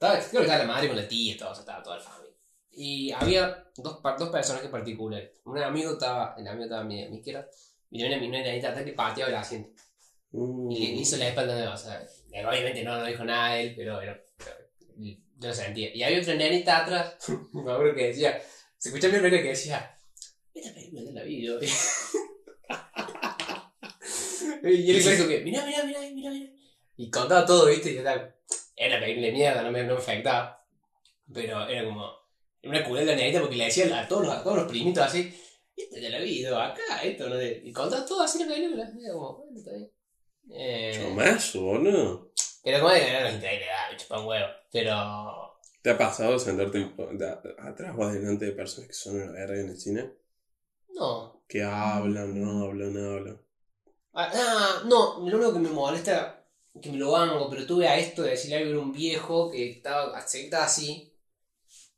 [SPEAKER 2] Estaba, creo que estaba la madre con la tía, todo, o sea, estaba toda la familia. Y había dos, dos personajes particulares. Un amigo estaba, el amigo estaba a mi, a mi izquierda, y una, una nenita atrás que pateaba el asiento.
[SPEAKER 1] Mm,
[SPEAKER 2] Y le hizo la espalda nueva, o sea, él obviamente no, no dijo nada a él, pero, pero yo lo sentía. Y había otra nenita atrás, [LAUGHS] me acuerdo que decía, se escuchaba mi que decía, esta película no la vi yo. [LAUGHS] y él dijo que, mirá, mirá, mirá, mirá, mirá. Y contaba todo, viste, y yo estaba, era de mierda, no me, no me afectaba. Pero era como, era una la nenita porque le decía a todos los, a todos los primitos así, esta ya la vi yo acá, esto, no. Y contaba todo así la película. Y era como, bueno, está bien. Eh,
[SPEAKER 1] Chomazo, boludo.
[SPEAKER 2] pero como era los increíbles, ah, me chupa un huevo. Pero.
[SPEAKER 1] ¿Te ha pasado sentarte atrás o adelante de personas que son una verga en el cine?
[SPEAKER 2] No.
[SPEAKER 1] Que hablan, no hablan, no hablan.
[SPEAKER 2] Ah, ah, no, lo único que me molesta, que me lo hago, pero tuve a esto de decirle algo a un viejo que estaba, estaba así.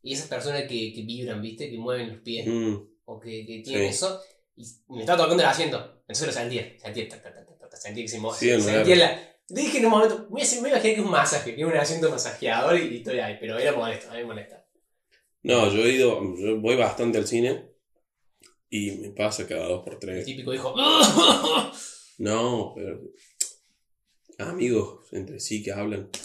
[SPEAKER 2] Y esas personas que, que vibran, ¿viste? Que mueven los pies.
[SPEAKER 1] Mm,
[SPEAKER 2] O que, que tienen
[SPEAKER 1] Sí.
[SPEAKER 2] eso. Y me estaba tocando el asiento. Entonces lo sentía. Sentía, ta, ta, ta, sentía que se movía.
[SPEAKER 1] Sí,
[SPEAKER 2] sentía la. Dije en un momento, me, me imaginé que es un masaje, que es un asiento masajeador y, y estoy ahí. Pero era molesto, a mí me molesta.
[SPEAKER 1] No, yo he ido, yo voy bastante al cine y me pasa cada dos por
[SPEAKER 2] El
[SPEAKER 1] tres.
[SPEAKER 2] típico dijo.
[SPEAKER 1] No, pero amigos entre sí que hablan. [LAUGHS]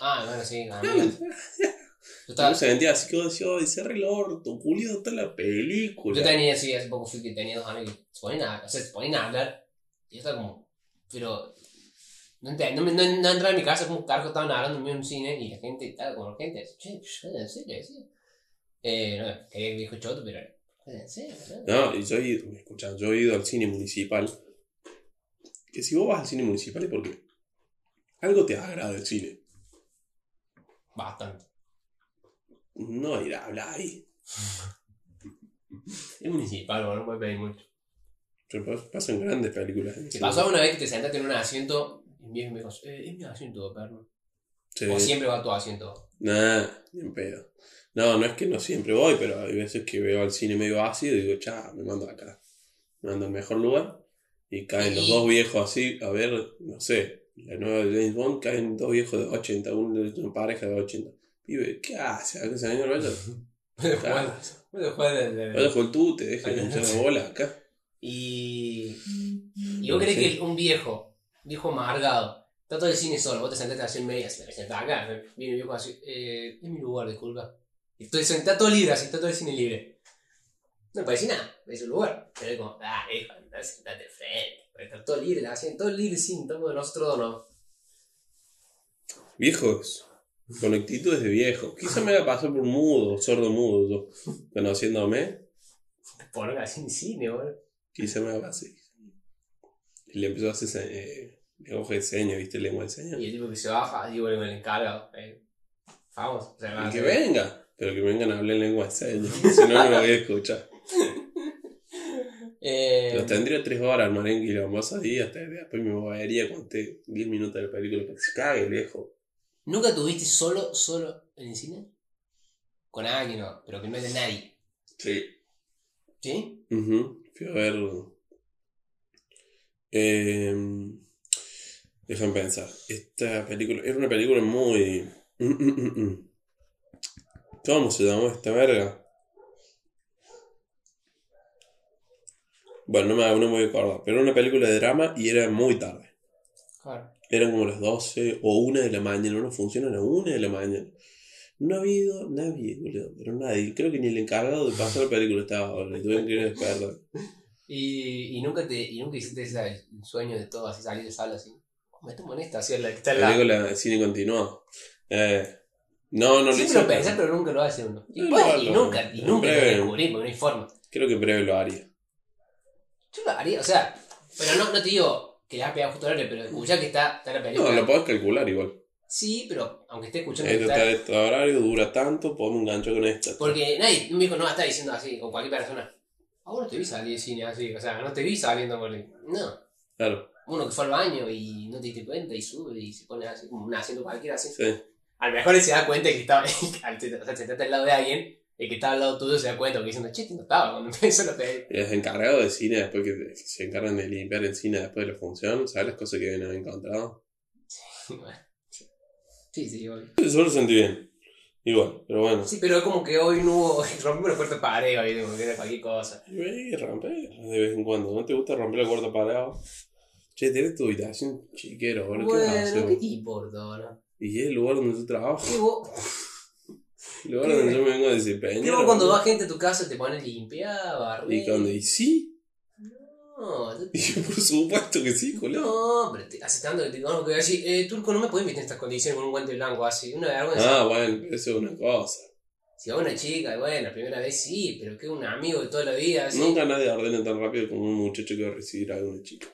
[SPEAKER 2] Ah, bueno, sí, amigas. Yo, estaba,
[SPEAKER 1] Yo sentía así que "Ay, cerra el orto, Julio, está la película.
[SPEAKER 2] yo tenía, sí, hace poco fui que tenía dos amigos se ponían a, o sea, se ponían a hablar. Y yo estaba como, pero. No, no, me- no, no entraba en mi casa como cargo estaban hablando en un cine y la gente estaba como gente, che, en serio, decía. Eh, no, quería que dijo choto, pero. En serio, ¿no?
[SPEAKER 1] No, y yo he ido, escucha, yo he ido al cine municipal. Que si vos vas al cine municipal es porque algo te agrada del cine.
[SPEAKER 2] Bastante.
[SPEAKER 1] No ir a hablar ahí.
[SPEAKER 2] Es municipal, no puede pedir mucho.
[SPEAKER 1] Pero pas- pasan grandes películas.
[SPEAKER 2] ¿Te pasó una vez que te sentaste en un asiento y un viejo me dijo, eh, es mi asiento, perro?
[SPEAKER 1] Sí.
[SPEAKER 2] O siempre va a tu asiento.
[SPEAKER 1] Nah, ni en pedo. No, no es que no siempre voy, pero hay veces que veo al cine medio ácido y digo, cha, me mando acá. Me mando al mejor lugar. Y caen los dos viejos así, a ver, no sé, la nueva de James Bond, caen dos viejos de 80, uno de una pareja de 80. Pibe, ¿qué hace? ¿A qué señor vaya? [LAUGHS]
[SPEAKER 2] Puede jugar, puede jugar de- de-
[SPEAKER 1] Vaya con tú, te deja la bola acá.
[SPEAKER 2] Y. Y vos crees que un viejo, viejo amargado, está todo el cine solo, vos te sentaste así en media, se me sentás acá, viene un viejo así, eh, es mi lugar, disculpa. Y estoy sentado todo libre, así, está todo el cine libre. No puede decir nada, es su lugar. Pero es como, ah, hijo, andá, sentate frente. Todo libre, la hacen todo libre, sin, estamos de nosotros no.
[SPEAKER 1] Viejos, con actitudes de viejo. Quizá me haya pasado por mudo, sordo mudo, yo, conociéndome.
[SPEAKER 2] Ponen así en cine, boludo.
[SPEAKER 1] Quizá me haga así. Y le empezó a hacer eh, lenguaje de señas, ¿viste? Lengua de señas.
[SPEAKER 2] Y el tipo que se baja, digo, el encargado. Eh, vamos, se va a
[SPEAKER 1] que venga. Pero que vengan a hablar en lengua de señas. [LAUGHS] Si no, no lo voy a escuchar. [LAUGHS]
[SPEAKER 2] Eh,
[SPEAKER 1] Tendría tres horas, Marengue, y los ahí hasta después me movería esté 10 minutos de la película para que se cague lejos.
[SPEAKER 2] ¿Nunca tuviste solo, solo en el cine? Con alguien, no, pero que no es de nadie.
[SPEAKER 1] Sí.
[SPEAKER 2] ¿Sí?
[SPEAKER 1] Ujú. Fui a ver. Eh, déjame pensar. Esta película. Era una película muy. ¿Cómo se llamó esta verga? Bueno, no me, no me voy a acordar. Pero era una película de drama y era muy tarde.
[SPEAKER 2] Claro.
[SPEAKER 1] Eran como las 12 o 1 de la mañana. Una función a las 1 de la mañana. No ha habido nadie, boludo. Pero nadie. Creo que ni el encargado de pasar la película estaba. boludo, y Tuvieron que ir a despertar. [LAUGHS]
[SPEAKER 2] Y, y nunca te y nunca hiciste ese sueño de todo así salir de sala así. Me tomo en esta, así la que está lado.
[SPEAKER 1] Película de cine continuado. Eh, no, no lo
[SPEAKER 2] Siempre
[SPEAKER 1] hice.
[SPEAKER 2] lo pensás, pero nunca lo hace uno. Y,
[SPEAKER 1] No,
[SPEAKER 2] bueno,
[SPEAKER 1] no,
[SPEAKER 2] y
[SPEAKER 1] no.
[SPEAKER 2] nunca, y nunca
[SPEAKER 1] breve.
[SPEAKER 2] descubrí porque no hay forma.
[SPEAKER 1] Creo que breve lo haría.
[SPEAKER 2] Yo lo haría, o sea, pero no, no te digo que le vas a pegar justo al horario, pero escuchá que está, está la
[SPEAKER 1] No,
[SPEAKER 2] película.
[SPEAKER 1] lo podés calcular igual.
[SPEAKER 2] Sí, pero aunque esté escuchando que
[SPEAKER 1] está este horario, dura tanto, podemos enganchar con esta.
[SPEAKER 2] Porque nadie, un viejo no va a estar diciendo así con cualquier persona. Ah, vos no te vi salir de cine así, o sea, no te vi saliendo con el. No.
[SPEAKER 1] Claro,
[SPEAKER 2] Uno que fue al baño y no te diste cuenta y sube y se pone así como un asiento cualquiera así.
[SPEAKER 1] sí.
[SPEAKER 2] A lo mejor él se da cuenta que estaba. [LAUGHS] se- o sea, sentarte al lado de alguien, el que estaba al lado tuyo se da cuenta porque diciendo, che, no estaba cuando empezó la peli.
[SPEAKER 1] Es encargado de cine después que que se encargan de limpiar el cine después de la función. ¿Sabes las cosas que deben haber encontrado?
[SPEAKER 2] Bueno. Sí, sí, obvio.
[SPEAKER 1] Eso lo sentí bien. Igual, pero bueno.
[SPEAKER 2] Sí, pero como que hoy no hubo. [LAUGHS] Rompimos la puerta pared hoy, como que era cualquier cosa.
[SPEAKER 1] Y ve, rompe de vez en cuando. ¿No te gusta romper la cuarta parada? Che, tienes tu habitación chiquero, boludo. ¿Qué vas a hacer?
[SPEAKER 2] Bueno, ¿qué te importa ahora?
[SPEAKER 1] Y es el lugar donde yo trabajo.
[SPEAKER 2] ¿Qué vos,
[SPEAKER 1] El lugar
[SPEAKER 2] ¿Qué?
[SPEAKER 1] donde yo me vengo a desempeñar.
[SPEAKER 2] cuando va gente a tu casa te pones limpiar, barrer?
[SPEAKER 1] Y cuando, y sí.
[SPEAKER 2] No, yo- [LAUGHS]
[SPEAKER 1] Y yo, por supuesto que sí, boludo.
[SPEAKER 2] no, pero te, hace tanto que te conozco que voy a decir, eh, Turco, no me puedes meter en estas condiciones con un guante blanco así. Una vergüenza.
[SPEAKER 1] Ah, bueno, eso es una cosa.
[SPEAKER 2] Si va una chica, bueno, la primera vez sí, pero que un amigo de toda la vida, así.
[SPEAKER 1] Nunca nadie ordena tan rápido como un muchacho que va a recibir a una chica.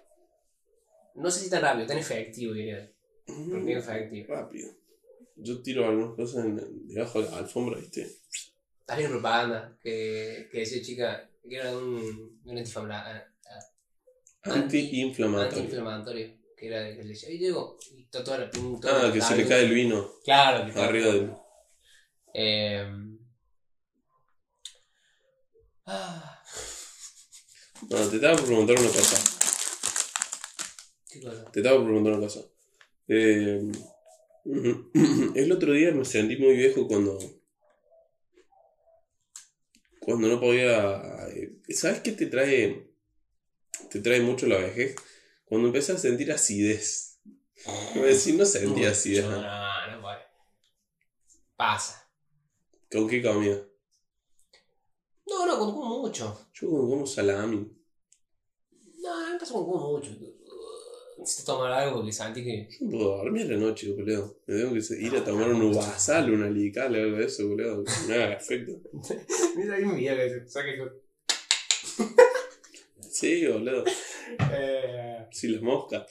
[SPEAKER 2] No sé si tan rápido, tan efectivo, diría. Es efectivo.
[SPEAKER 1] Rápido. Yo tiro algunas cosas en- debajo de la alfombra, ¿viste?
[SPEAKER 2] Había una propaganda que, que decía chica que era un, un antiinflama- Anti-
[SPEAKER 1] Anti-inflamatorio.
[SPEAKER 2] antiinflamatorio. Que era que le decía, y toda la toda
[SPEAKER 1] Ah, que se le cae el vino
[SPEAKER 2] Claro, que está
[SPEAKER 1] arriba del.
[SPEAKER 2] Eh, ah,
[SPEAKER 1] No, te estaba por preguntar una cosa.
[SPEAKER 2] ¿Qué cosa?
[SPEAKER 1] Te estaba por preguntar una cosa. Eh, [CLEARS THROAT] el otro día me sentí muy viejo cuando. Cuando no podía. ¿Sabes qué te trae? Te trae mucho la vejez. Cuando empecé a sentir acidez. Iba a decir, no sentía acidez.
[SPEAKER 2] No,
[SPEAKER 1] ¿no?
[SPEAKER 2] no, no puede. Pasa.
[SPEAKER 1] ¿Con qué comía?
[SPEAKER 2] No, no, con como mucho.
[SPEAKER 1] Yo como, como salami.
[SPEAKER 2] No, no me con como mucho. Necesito tomar algo porque sentí que.
[SPEAKER 1] Yo no puedo dormir la noche, boludo. Me tengo que ir a tomar un uvasal, una lical, algo de eso, boludo. Me haga efecto. [LAUGHS]
[SPEAKER 2] Mira, un video que saca que.
[SPEAKER 1] Sí, boludo.
[SPEAKER 2] Eh.
[SPEAKER 1] Sí, las moscas.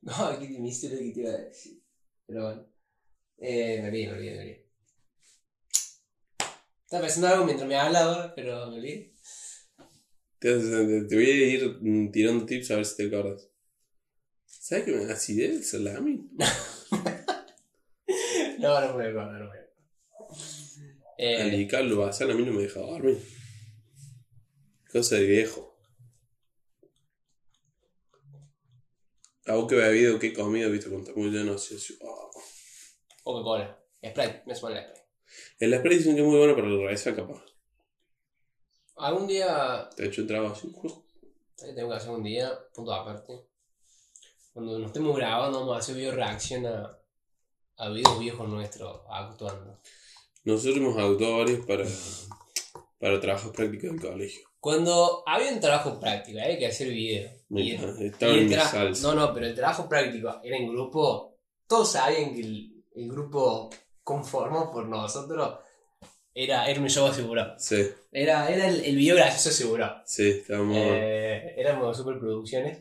[SPEAKER 2] No, qué misterio que te iba a decir. Pero bueno. Eh, me olvidé, me olvidé, me olvidé. Estaba pensando algo mientras me hablaba, pero me olvidé.
[SPEAKER 1] Te, voy a ir mm, tirando tips a ver si te acuerdas. ¿Sabes que me da acidez el salami? [LAUGHS]
[SPEAKER 2] No, no me acuerdo, no me acuerdo.
[SPEAKER 1] El
[SPEAKER 2] Eh,
[SPEAKER 1] lical, el uvasal a mí no me deja dormir. Cosa de viejo. ¿A vos qué bebido, qué comido, viste, estás muy lleno así, así, ah.
[SPEAKER 2] Coca-Cola. Sprite, me suena el Sprite.
[SPEAKER 1] El spray dicen que es muy bueno para la resaca, capaz.
[SPEAKER 2] Algún día.
[SPEAKER 1] Te echo un trago así.
[SPEAKER 2] eh, Tengo que hacer un día, punto aparte. Cuando nos estemos grabando, vamos a hacer video reacción a, a videos viejos nuestros actuando.
[SPEAKER 1] Nosotros hemos actuado varios para, para trabajos prácticos del colegio.
[SPEAKER 2] Cuando había un trabajo práctico, había que hacer video. Y- y
[SPEAKER 1] Estaba
[SPEAKER 2] el
[SPEAKER 1] en mi salsa.
[SPEAKER 2] No, no, pero el trabajo práctico era en grupo. Todos sabían que el, el grupo conformado por nosotros era, era un show asegurado.
[SPEAKER 1] Sí,
[SPEAKER 2] Era, era el, el video gracioso asegurado.
[SPEAKER 1] sí, estábamos.
[SPEAKER 2] Eh, éramos superproducciones.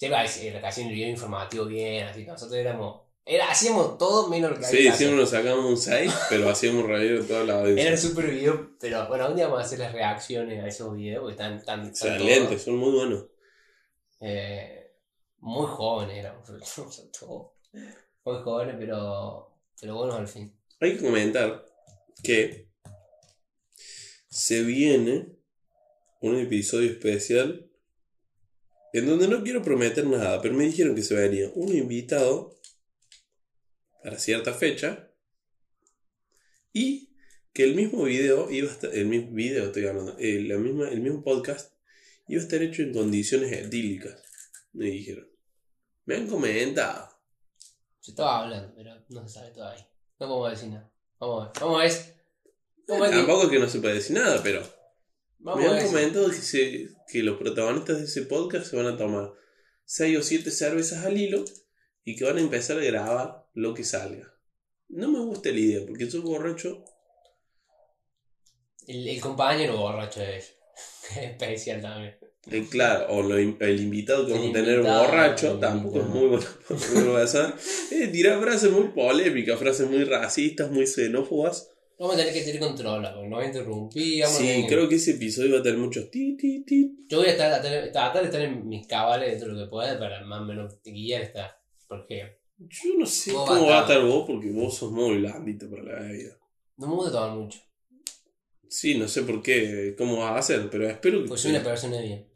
[SPEAKER 2] Que hacían el video informativo bien, así. Nosotros éramos Era, hacíamos todo menos lo que
[SPEAKER 1] Sí,
[SPEAKER 2] que
[SPEAKER 1] siempre nos sacábamos un 6, [LAUGHS] pero hacíamos reír toda la
[SPEAKER 2] hacer. Era
[SPEAKER 1] audiencia.
[SPEAKER 2] el super video, pero bueno, un día vamos a hacer las reacciones a esos videos porque están tan.
[SPEAKER 1] Excelentes, son muy buenos.
[SPEAKER 2] Eh, muy jóvenes éramos. [LAUGHS] todos Muy jóvenes, pero. Pero buenos al fin.
[SPEAKER 1] Hay que comentar que se viene un episodio especial en donde no quiero prometer nada, pero me dijeron que se venía un invitado para cierta fecha y que el mismo video iba a estar, el mismo video estoy hablando, eh, la misma, el mismo podcast iba a estar hecho en condiciones etílicas, me dijeron. Me han comentado.
[SPEAKER 2] Se estaba hablando, pero no se sabe todavía. No podemos decir nada. Vamos. Vamos a ver. Vamos a ver.
[SPEAKER 1] Tampoco es que no se puede decir nada, pero
[SPEAKER 2] Vamos
[SPEAKER 1] Me han comentado que, se- que los protagonistas de ese podcast se van a tomar 6 o 7 cervezas al hilo y que van a empezar a grabar lo que salga. No me gusta la idea, porque soy borracho.
[SPEAKER 2] El, el compañero borracho es [LAUGHS] especial también.
[SPEAKER 1] Eh, claro, o lo el invitado que vamos a tener borracho tampoco es muy bueno. [LAUGHS] Eh, tirar frases muy polémicas, frases muy racistas, muy xenófobas.
[SPEAKER 2] Vamos a tener que tener control, a interrumpir. vamos a
[SPEAKER 1] Sí,
[SPEAKER 2] tener-
[SPEAKER 1] creo que ese episodio va a tener muchos ti, ti, ti.
[SPEAKER 2] Yo voy a estar, a tener- tratar de estar en mis cabales dentro de lo que pueda para más o menos guiar esta. Porque
[SPEAKER 1] Yo no sé cómo va a
[SPEAKER 2] estar-
[SPEAKER 1] estar vos, porque vos sos muy blandito para la vida.
[SPEAKER 2] no me gusta tomar mucho.
[SPEAKER 1] Sí, no sé por qué, cómo vas a hacer, pero espero que.
[SPEAKER 2] Porque soy una persona de bien.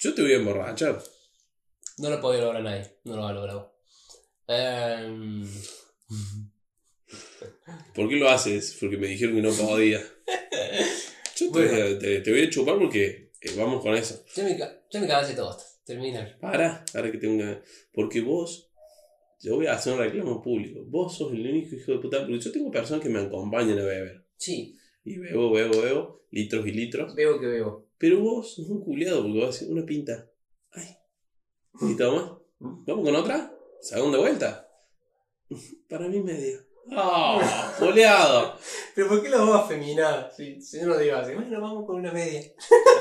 [SPEAKER 1] Yo te voy a emborrachar.
[SPEAKER 2] No lo puede lograr nadie. No lo va a lograr vos. Em,
[SPEAKER 1] ¿Por qué lo haces? Porque me dijeron que no podía. [LAUGHS] Yo te,
[SPEAKER 2] Bueno.
[SPEAKER 1] te- te voy a chupar porque eh, vamos con eso.
[SPEAKER 2] yo, me, yo me de todo esto. Termina.
[SPEAKER 1] Para, ahora que tengo una. Porque vos. Yo voy a hacer un reclamo público. Vos sos el único hijo de puta. Porque yo tengo personas que me acompañan a beber.
[SPEAKER 2] Sí,
[SPEAKER 1] Y bebo, bebo, bebo. Litros y litros.
[SPEAKER 2] veo que veo.
[SPEAKER 1] Pero vos sos un culiado porque vas a una pinta. Ay. Y toma. ¿Vamos con otra? Segunda vuelta. Para mí media. ¡Ah! ¡Boleado!
[SPEAKER 2] Pero ¿por qué lo vamos a feminar? Si, si no lo digo así, bueno, vamos con una media.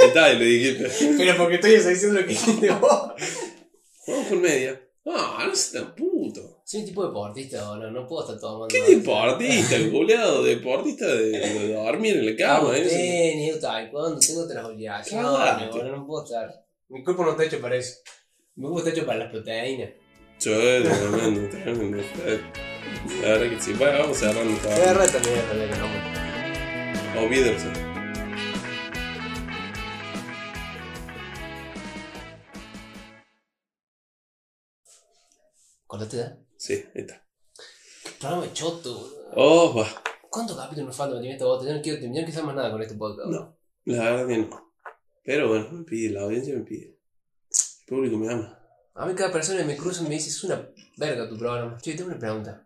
[SPEAKER 1] Está, y le dijiste.
[SPEAKER 2] Pero porque estoy diciendo lo que dijiste vos.
[SPEAKER 1] Vamos con media. Ah, no seas tan puto.
[SPEAKER 2] Soy un tipo deportista ahora, no puedo estar tomando.
[SPEAKER 1] ¿Qué deportista, el culeado? Deportista de, de dormir en la cama, ¿eh?
[SPEAKER 2] tenis, taekwondo, tengo otras obligaciones, boludo, no puedo estar. Mi cuerpo no está hecho para eso. Mi cuerpo está hecho para las proteínas.
[SPEAKER 1] Yo, tremendo, tremendo. [LAUGHS] La verdad que sí. Bueno, vamos cerrando
[SPEAKER 2] Qué rata mierda que no.
[SPEAKER 1] O Biedersen.
[SPEAKER 2] ¿Cortaste ya?
[SPEAKER 1] Sí, ahí está.
[SPEAKER 2] Programa de choto, boludo.
[SPEAKER 1] Oh, va.
[SPEAKER 2] ¿Cuántos capítulos nos faltan para esta bota? Yo no quiero terminar que más nada con este podcast.
[SPEAKER 1] No. La verdad que no. Pero bueno, me pide, la audiencia me pide. El público me ama.
[SPEAKER 2] A mí cada persona que me cruza me dice, es una verga tu programa. Che, tengo una pregunta.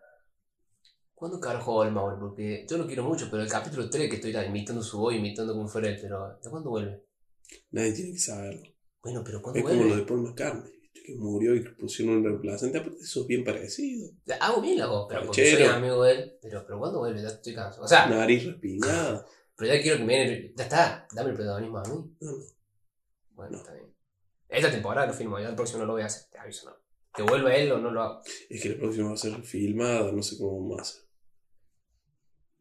[SPEAKER 2] ¿Cuándo carajo vuelve Mauro? Porque yo lo quiero mucho, pero el capítulo 3 que estoy imitando su voz, imitando como fuera él, pero ¿de cuándo vuelve?
[SPEAKER 1] Nadie tiene que saberlo.
[SPEAKER 2] Bueno, pero ¿cuándo
[SPEAKER 1] Es como
[SPEAKER 2] vuelve?
[SPEAKER 1] lo de Paul McCartney. Que murió y pusieron un reemplazante. Aparte, sos bien parecido.
[SPEAKER 2] Hago bien la voz, pero porque soy amigo de él. Pero, pero ¿cuándo vuelve? Ya estoy cansado. O sea,
[SPEAKER 1] Nariz respiñada.
[SPEAKER 2] pero ya quiero que me den el- Ya está, dame el protagonismo a mí.
[SPEAKER 1] No, no.
[SPEAKER 2] Bueno,
[SPEAKER 1] No.
[SPEAKER 2] está bien. Esta temporada lo filmo, ya el próximo no lo voy a hacer, te aviso, no. Que vuelva él o no lo hago.
[SPEAKER 1] Es que la próxima va a ser filmada, no sé cómo más.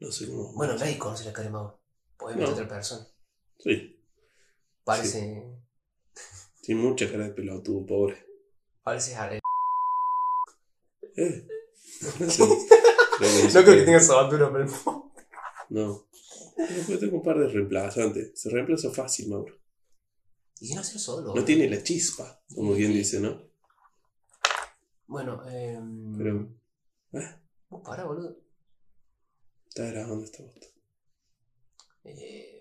[SPEAKER 1] No sé cómo
[SPEAKER 2] Bueno, nadie conoce la cara de Mauro. Podés
[SPEAKER 1] No.
[SPEAKER 2] otra persona.
[SPEAKER 1] Sí,
[SPEAKER 2] Parece.
[SPEAKER 1] Tiene mucha cara de pelotudo, pobre.
[SPEAKER 2] Parece Jared.
[SPEAKER 1] Eh. [LAUGHS] No, sé.
[SPEAKER 2] No creo que tenga esa altura, pero.
[SPEAKER 1] No. Puede tener un par de reemplazantes. Se reemplaza fácil, Mauro.
[SPEAKER 2] Y que no hacer solo.
[SPEAKER 1] No tiene la chispa, como quien dice, ¿no?
[SPEAKER 2] Bueno, eh.
[SPEAKER 1] Pero. ¿Eh?
[SPEAKER 2] Vos pará, boludo.
[SPEAKER 1] Está grabando esta bota.
[SPEAKER 2] Eh.